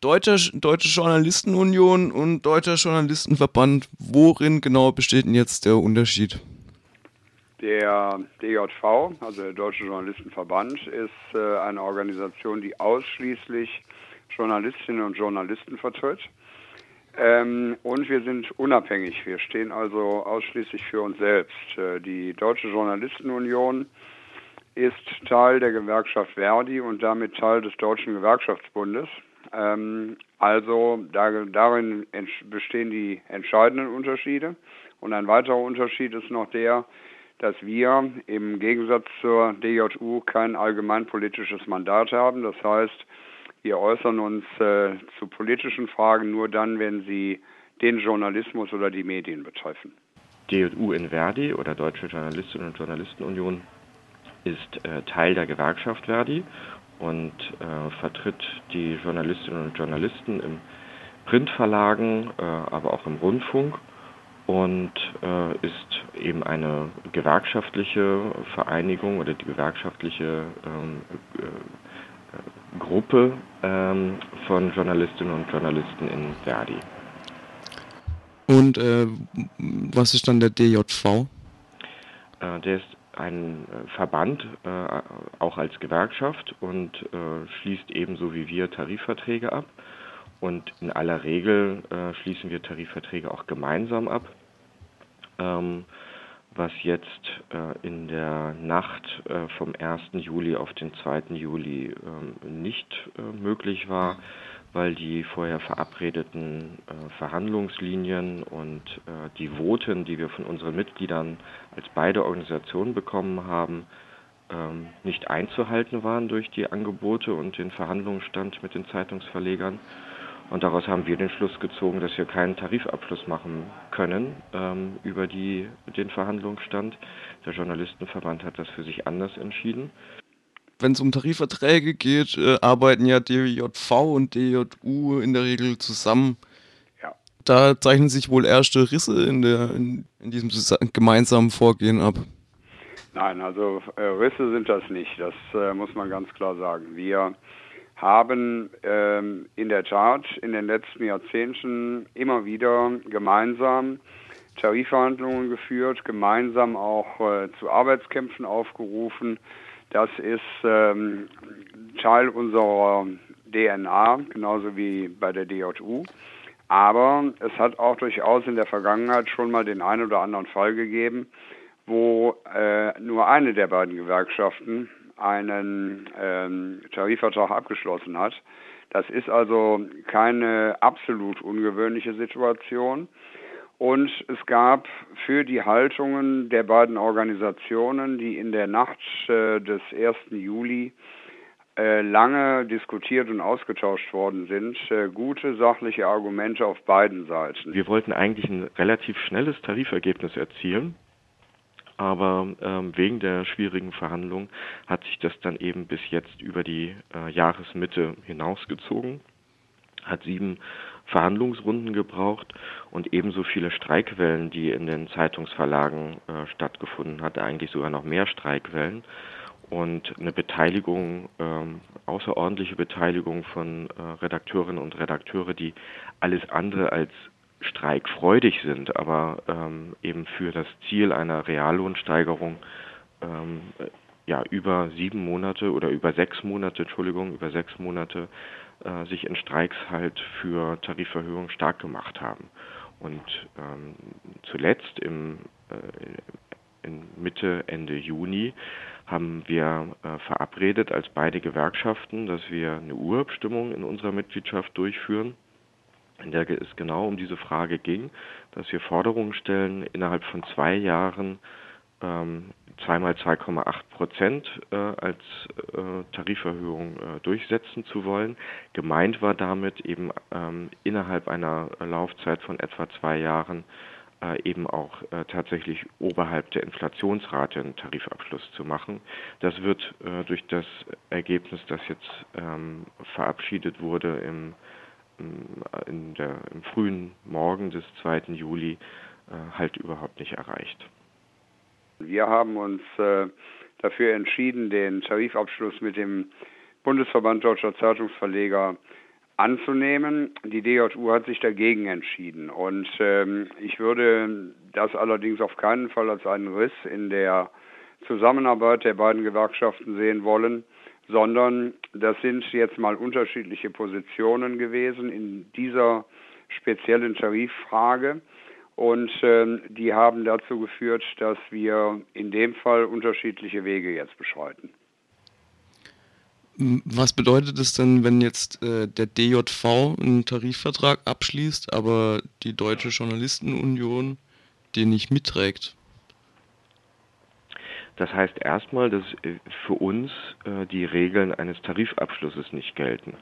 Deutscher, Deutsche Journalistenunion und Deutscher Journalistenverband, worin genau besteht denn jetzt der Unterschied? Der DJV, also der Deutsche Journalistenverband, ist äh, eine Organisation, die ausschließlich Journalistinnen und Journalisten vertritt. Ähm, und wir sind unabhängig. Wir stehen also ausschließlich für uns selbst. Äh, die Deutsche Journalistenunion ist Teil der Gewerkschaft Verdi und damit Teil des Deutschen Gewerkschaftsbundes. Ähm, also da, darin bestehen die entscheidenden Unterschiede. Und ein weiterer Unterschied ist noch der, dass wir im Gegensatz zur DJU kein allgemeinpolitisches Mandat haben. Das heißt, wir äußern uns äh, zu politischen Fragen nur dann, wenn sie den Journalismus oder die Medien betreffen. DJU in Verdi oder Deutsche Journalistinnen und Journalistenunion ist äh, Teil der Gewerkschaft Verdi und äh, vertritt die Journalistinnen und Journalisten im Printverlagen, äh, aber auch im Rundfunk und äh, ist eben eine gewerkschaftliche Vereinigung oder die gewerkschaftliche ähm, äh, Gruppe ähm, von Journalistinnen und Journalisten in Verdi. Und äh, was ist dann der DJV? Äh, der ist ein äh, Verband, äh, auch als Gewerkschaft und äh, schließt ebenso wie wir Tarifverträge ab. Und in aller Regel äh, schließen wir Tarifverträge auch gemeinsam ab. Ähm, was jetzt äh, in der Nacht äh, vom 1. Juli auf den 2. Juli ähm, nicht möglich war weil die vorher verabredeten äh, Verhandlungslinien und äh, die Voten, die wir von unseren Mitgliedern als beide Organisationen bekommen haben, ähm, nicht einzuhalten waren durch die Angebote und den Verhandlungsstand mit den Zeitungsverlegern. Und daraus haben wir den Schluss gezogen, dass wir keinen Tarifabschluss machen können ähm, über die, den Verhandlungsstand. Der Journalistenverband hat das für sich anders entschieden wenn es um Tarifverträge geht, äh, arbeiten ja DJV und DJU in der Regel zusammen. Ja. Da zeichnen sich wohl erste Risse in, der, in, in diesem gemeinsamen Vorgehen ab. Nein, also äh, Risse sind das nicht, das äh, muss man ganz klar sagen. Wir haben ähm, in der Tat in den letzten Jahrzehnten immer wieder gemeinsam Tarifverhandlungen geführt, gemeinsam auch äh, zu Arbeitskämpfen aufgerufen das ist ähm, Teil unserer DNA, genauso wie bei der DJU. Aber es hat auch durchaus in der Vergangenheit schon mal den einen oder anderen Fall gegeben, wo äh, nur eine der beiden Gewerkschaften einen ähm, Tarifvertrag abgeschlossen hat. Das ist also keine absolut ungewöhnliche Situation. Und es gab für die Haltungen der beiden Organisationen, die in der Nacht äh, des 1. Juli äh, lange diskutiert und ausgetauscht worden sind, äh, gute sachliche Argumente auf beiden Seiten. Wir wollten eigentlich ein relativ schnelles Tarifergebnis erzielen. Aber ähm, wegen der schwierigen Verhandlungen hat sich das dann eben bis jetzt über die Jahresmitte hinausgezogen, hat sieben Verhandlungsrunden gebraucht und ebenso viele Streikwellen, die in den Zeitungsverlagen äh, stattgefunden hat, eigentlich sogar noch mehr Streikwellen. Und eine Beteiligung, ähm, außerordentliche Beteiligung von äh, Redakteurinnen und Redakteure, die alles andere als streikfreudig sind, aber ähm, eben für das Ziel einer Reallohnsteigerung ähm, ja über sieben Monate oder über sechs Monate, Entschuldigung, über sechs Monate äh, sich in Streiks halt für Tariferhöhungen stark gemacht haben. Und ähm, zuletzt im äh, in Mitte, Ende Juni haben wir äh, verabredet als beide Gewerkschaften, dass wir eine Urabstimmung in unserer Mitgliedschaft durchführen, in der es genau um diese Frage ging, dass wir Forderungen stellen, innerhalb von zwei Jahren ähm, zweimal 2,8 Prozent äh, als äh, Tariferhöhung äh, durchsetzen zu wollen. Gemeint war damit eben ähm, innerhalb einer Laufzeit von etwa zwei Jahren äh, eben auch äh, tatsächlich oberhalb der Inflationsrate einen Tarifabschluss zu machen. Das wird äh, durch das Ergebnis, das jetzt ähm, verabschiedet wurde im, im, der, im frühen Morgen des 2. Juli, halt überhaupt nicht erreicht. Wir haben uns äh, dafür entschieden, den Tarifabschluss mit dem Bundesverband Deutscher Zeitungsverleger anzunehmen. Die DJU hat sich dagegen entschieden. Und ähm, ich würde das allerdings auf keinen Fall als einen Riss in der Zusammenarbeit der beiden Gewerkschaften sehen wollen, sondern das sind jetzt mal unterschiedliche Positionen gewesen in dieser speziellen Tariffrage. Und ähm, die haben dazu geführt, dass wir in dem Fall unterschiedliche Wege jetzt beschreiten. Was bedeutet es denn, wenn jetzt äh, der DJV einen Tarifvertrag abschließt, aber die Deutsche Journalistenunion den nicht mitträgt? Das heißt erstmal, dass äh, für uns äh, die Regeln eines Tarifabschlusses nicht gelten.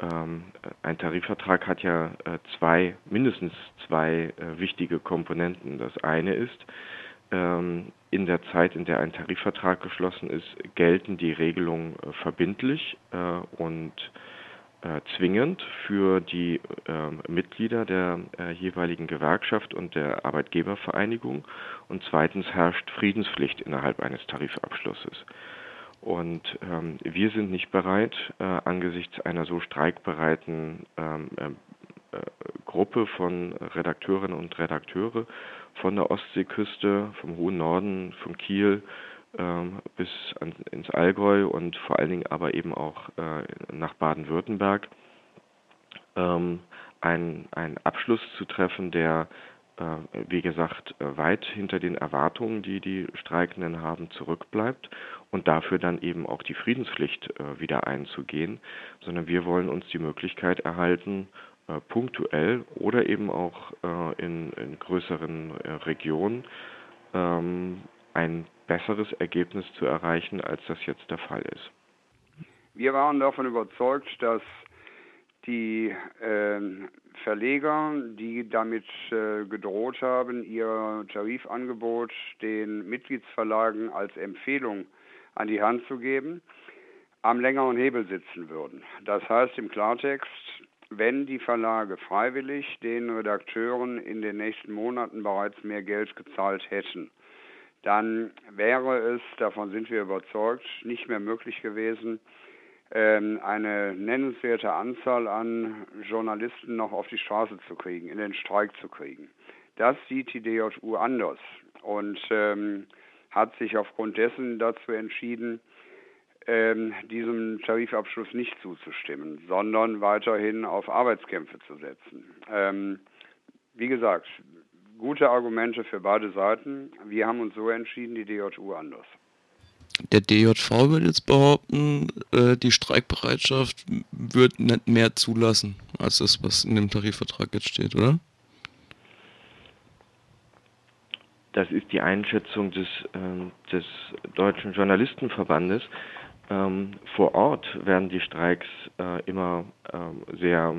Ähm, ein Tarifvertrag hat ja äh, zwei, mindestens zwei äh, wichtige Komponenten. Das eine ist, ähm, in der Zeit, in der ein Tarifvertrag geschlossen ist, gelten die Regelungen äh, verbindlich und zwingend für die ähm, Mitglieder der jeweiligen Gewerkschaft und der Arbeitgebervereinigung und zweitens herrscht Friedenspflicht innerhalb eines Tarifabschlusses. Und ähm, wir sind nicht bereit, äh, angesichts einer so streikbereiten ähm, äh, Gruppe von Redakteurinnen und Redakteure von der Ostseeküste, vom hohen Norden, von Kiel ähm, bis an, ins Allgäu und vor allen Dingen aber eben auch äh, nach Baden-Württemberg ähm, einen Abschluss zu treffen, der äh, wie gesagt, weit hinter den Erwartungen, die die Streikenden haben, zurückbleibt und dafür dann eben auch die Friedenspflicht äh, wieder einzugehen, sondern wir wollen uns die Möglichkeit erhalten, äh, punktuell oder eben auch äh, in, in, größeren äh, Regionen ähm, ein besseres Ergebnis zu erreichen, als das jetzt der Fall ist. Wir waren davon überzeugt, dass die äh, Verleger, die damit äh, gedroht haben, ihr Tarifangebot den Mitgliedsverlagen als Empfehlung an die Hand zu geben, am längeren Hebel sitzen würden. Das heißt im Klartext, wenn die Verlage freiwillig den Redakteuren in den nächsten Monaten bereits mehr Geld gezahlt hätten, dann wäre es, davon sind wir überzeugt, nicht mehr möglich gewesen, ähm, eine nennenswerte Anzahl an Journalisten noch auf die Straße zu kriegen, in den Streik zu kriegen. Das sieht die DJU anders und ähm, hat sich aufgrund dessen dazu entschieden, ähm, diesem Tarifabschluss nicht zuzustimmen, sondern weiterhin auf Arbeitskämpfe zu setzen. Ähm, wie gesagt, gute Argumente für beide Seiten. Wir haben uns so entschieden, die DJU anders. Der DJV würde jetzt behaupten, äh, die Streikbereitschaft wird nicht mehr zulassen, als das, was in dem Tarifvertrag jetzt steht, oder? Das ist die Einschätzung des, äh, des Deutschen Journalistenverbandes. Ähm, vor Ort werden die Streiks äh, immer ähm, sehr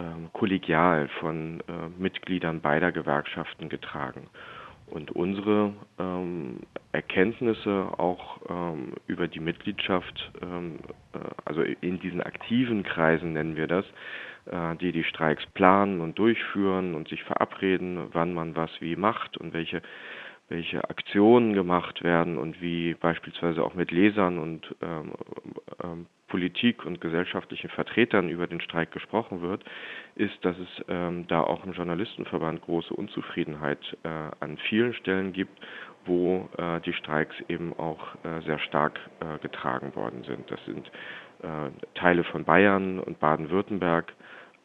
ähm, kollegial von äh, Mitgliedern beider Gewerkschaften getragen. Und unsere ähm, Erkenntnisse auch ähm, über die Mitgliedschaft, ähm, äh, also in diesen aktiven Kreisen nennen wir das, äh, die die Streiks planen und durchführen und sich verabreden, wann man was wie macht und welche welche Aktionen gemacht werden und wie beispielsweise auch mit Lesern und ähm, ähm, Politik und gesellschaftlichen Vertretern über den Streik gesprochen wird, ist, dass es ähm, da auch im Journalistenverband große Unzufriedenheit äh, an vielen Stellen gibt, wo äh, die Streiks eben auch äh, sehr stark äh, getragen worden sind. Das sind äh, Teile von Bayern und Baden-Württemberg,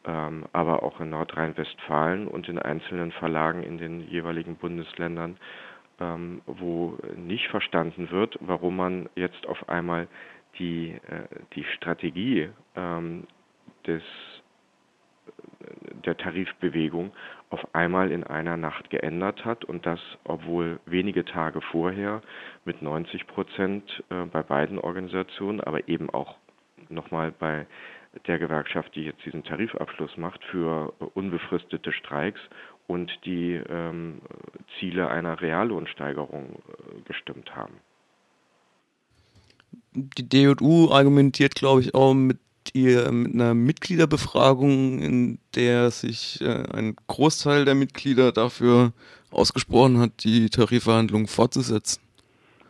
aber auch in Nordrhein-Westfalen und in einzelnen Verlagen in den jeweiligen Bundesländern ähm, wo nicht verstanden wird, warum man jetzt auf einmal die, äh, die Strategie ähm, des, der Tarifbewegung auf einmal in einer Nacht geändert hat und das, obwohl wenige Tage vorher mit 90 Prozent äh, bei beiden Organisationen, aber eben auch nochmal bei der Gewerkschaft, die jetzt diesen Tarifabschluss macht, für unbefristete Streiks und die ähm, Ziele einer Reallohnsteigerung äh, gestimmt haben. Die DJU argumentiert, glaube ich, auch mit, ihr, mit einer Mitgliederbefragung, in der sich äh, ein Großteil der Mitglieder dafür ausgesprochen hat, die Tarifverhandlungen fortzusetzen.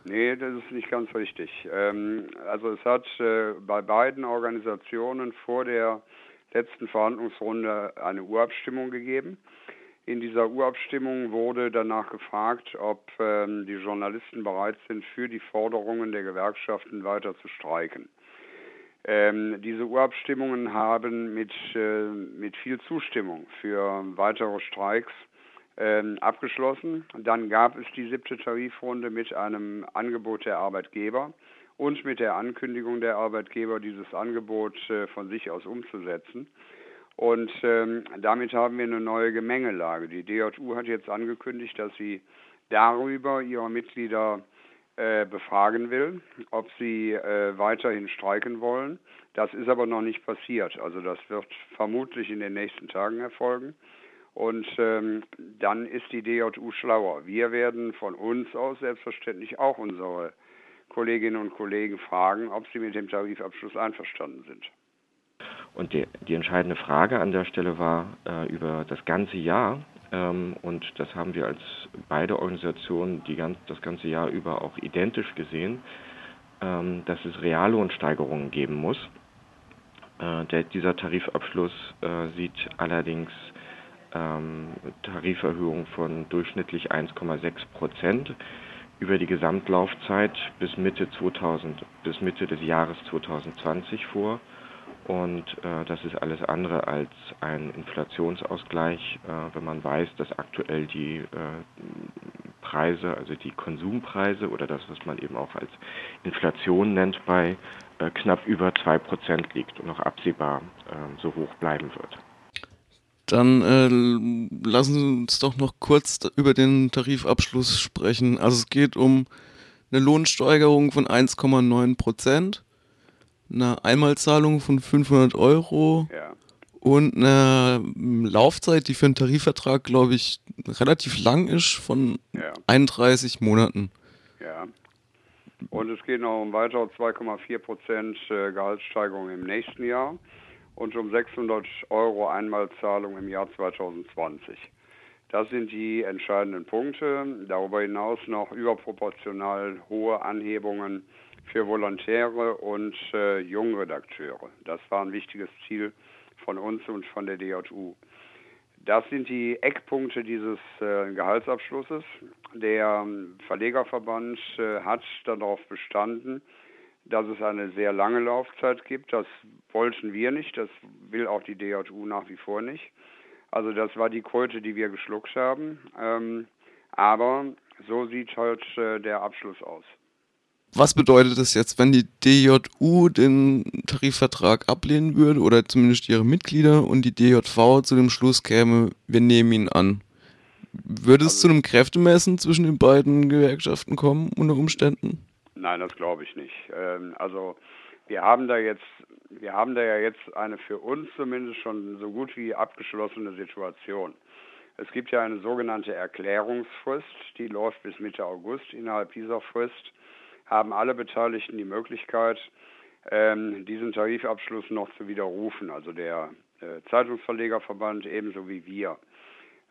Nee, das ist nicht ganz richtig. Ähm, also es hat äh, bei beiden Organisationen vor der letzten Verhandlungsrunde eine Urabstimmung gegeben. In dieser Urabstimmung wurde danach gefragt, ob ähm, die Journalisten bereit sind, für die Forderungen der Gewerkschaften weiter zu streiken. Ähm, diese Urabstimmungen haben mit, äh, mit viel Zustimmung für weitere Streiks abgeschlossen. Dann gab es die siebte Tarifrunde mit einem Angebot der Arbeitgeber und mit der Ankündigung der Arbeitgeber, dieses Angebot äh, von sich aus umzusetzen. Und ähm, damit haben wir eine neue Gemengelage. Die DJU hat jetzt angekündigt, dass sie darüber ihre Mitglieder äh, befragen will, ob sie äh, weiterhin streiken wollen. Das ist aber noch nicht passiert. Also das wird vermutlich in den nächsten Tagen erfolgen. Und ähm, dann ist die DJU schlauer. Wir werden von uns aus selbstverständlich auch unsere Kolleginnen und Kollegen fragen, ob sie mit dem Tarifabschluss einverstanden sind. Und die, die entscheidende Frage an der Stelle war äh, über das ganze Jahr. Ähm, und das haben wir als beide Organisationen die ganz, das ganze Jahr über auch identisch gesehen, ähm, dass es Reallohnsteigerungen geben muss. Äh, der, dieser Tarifabschluss äh, sieht allerdings ähm, Tariferhöhungen von durchschnittlich 1,6 Prozent über die Gesamtlaufzeit bis Mitte 2000 bis Mitte des Jahres 2020 vor und äh, das ist alles andere als ein Inflationsausgleich, äh, wenn man weiß, dass aktuell die äh, Preise, also die Konsumpreise oder das, was man eben auch als Inflation nennt, bei äh, knapp über 2% liegt und noch absehbar äh, so hoch bleiben wird. Dann äh, lassen Sie uns doch noch kurz über den Tarifabschluss sprechen. Also es geht um eine Lohnsteigerung von 1,9 Prozent eine Einmalzahlung von 500 Euro ja. und eine Laufzeit, die für einen Tarifvertrag, glaube ich, relativ lang ist, von ja. 31 Monaten. Ja. Und es geht noch um weitere 2,4 Prozent äh, Gehaltssteigerung im nächsten Jahr und um 600 Euro Einmalzahlung im Jahr 2020. Das sind die entscheidenden Punkte. Darüber hinaus noch überproportional hohe Anhebungen für Volontäre und äh, Jungredakteure. Das war ein wichtiges Ziel von uns und von der DJU. Das sind die Eckpunkte dieses äh, Gehaltsabschlusses. Der ähm, Verlegerverband äh, hat darauf bestanden, dass es eine sehr lange Laufzeit gibt. Das wollten wir nicht, das will auch die DJU nach wie vor nicht. Also das war die Kröte, die wir geschluckt haben. Ähm, aber so sieht halt äh, der Abschluss aus. Was bedeutet das jetzt, wenn die DJU den Tarifvertrag ablehnen würde oder zumindest ihre Mitglieder und die DJV zu dem Schluss käme, wir nehmen ihn an? Würde es also, zu einem Kräftemessen zwischen den beiden Gewerkschaften kommen unter Umständen? Nein, das glaube ich nicht. Ähm, also wir haben da jetzt, wir haben da ja jetzt eine für uns zumindest schon so gut wie abgeschlossene Situation. Es gibt ja eine sogenannte Erklärungsfrist, die läuft bis Mitte August. Innerhalb dieser Frist haben alle Beteiligten die Möglichkeit, ähm, diesen Tarifabschluss noch zu widerrufen, also der äh, Zeitungsverlegerverband ebenso wie wir.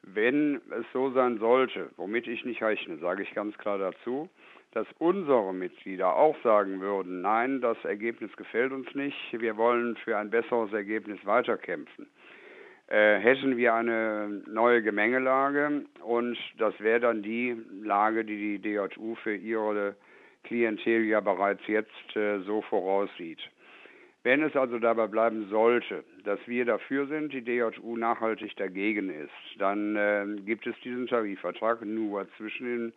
Wenn es so sein sollte, womit ich nicht rechne, sage ich ganz klar dazu, dass unsere Mitglieder auch sagen würden, nein, das Ergebnis gefällt uns nicht, wir wollen für ein besseres Ergebnis weiterkämpfen, äh, hätten wir eine neue Gemengelage und das wäre dann die Lage, die die DJU für ihre Klientel ja bereits jetzt äh, so voraussieht. Wenn es also dabei bleiben sollte, dass wir dafür sind, die DJU nachhaltig dagegen ist, dann äh, gibt es diesen Tarifvertrag nur zwischen den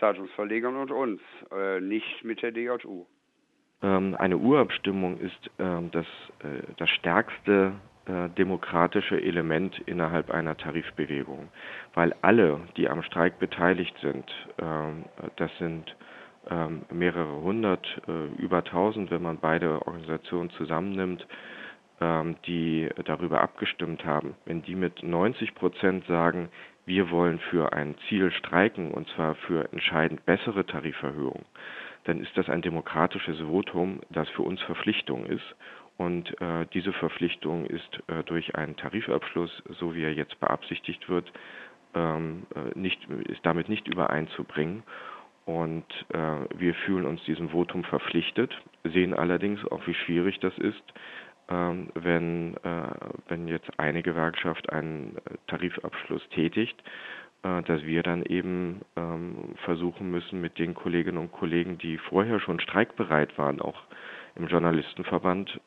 Zeitungsverlegern und uns, äh, nicht mit der DJU. Ähm, eine Urabstimmung ist ähm, das, äh, das stärkste äh, demokratische Element innerhalb einer Tarifbewegung, weil alle, die am Streik beteiligt sind, ähm, das sind ähm, mehrere hundert, äh, über tausend, wenn man beide Organisationen zusammennimmt, ähm, die darüber abgestimmt haben, wenn die mit 90 Prozent sagen, wir wollen für ein Ziel streiken und zwar für entscheidend bessere Tariferhöhungen, dann ist das ein demokratisches Votum, das für uns Verpflichtung ist. Und äh, diese Verpflichtung ist äh, durch einen Tarifabschluss, so wie er jetzt beabsichtigt wird, ähm, äh, nicht, ist damit nicht übereinzubringen. Und äh, wir fühlen uns diesem Votum verpflichtet, sehen allerdings auch, wie schwierig das ist, wenn, äh, wenn jetzt eine Gewerkschaft einen äh, Tarifabschluss tätigt, äh, dass wir dann eben ähm, versuchen müssen, mit den Kolleginnen und Kollegen, die vorher schon streikbereit waren, auch im Journalistenverband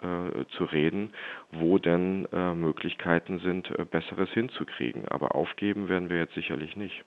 zu reden, wo denn Möglichkeiten sind, Besseres hinzukriegen. Aber aufgeben werden wir jetzt sicherlich nicht.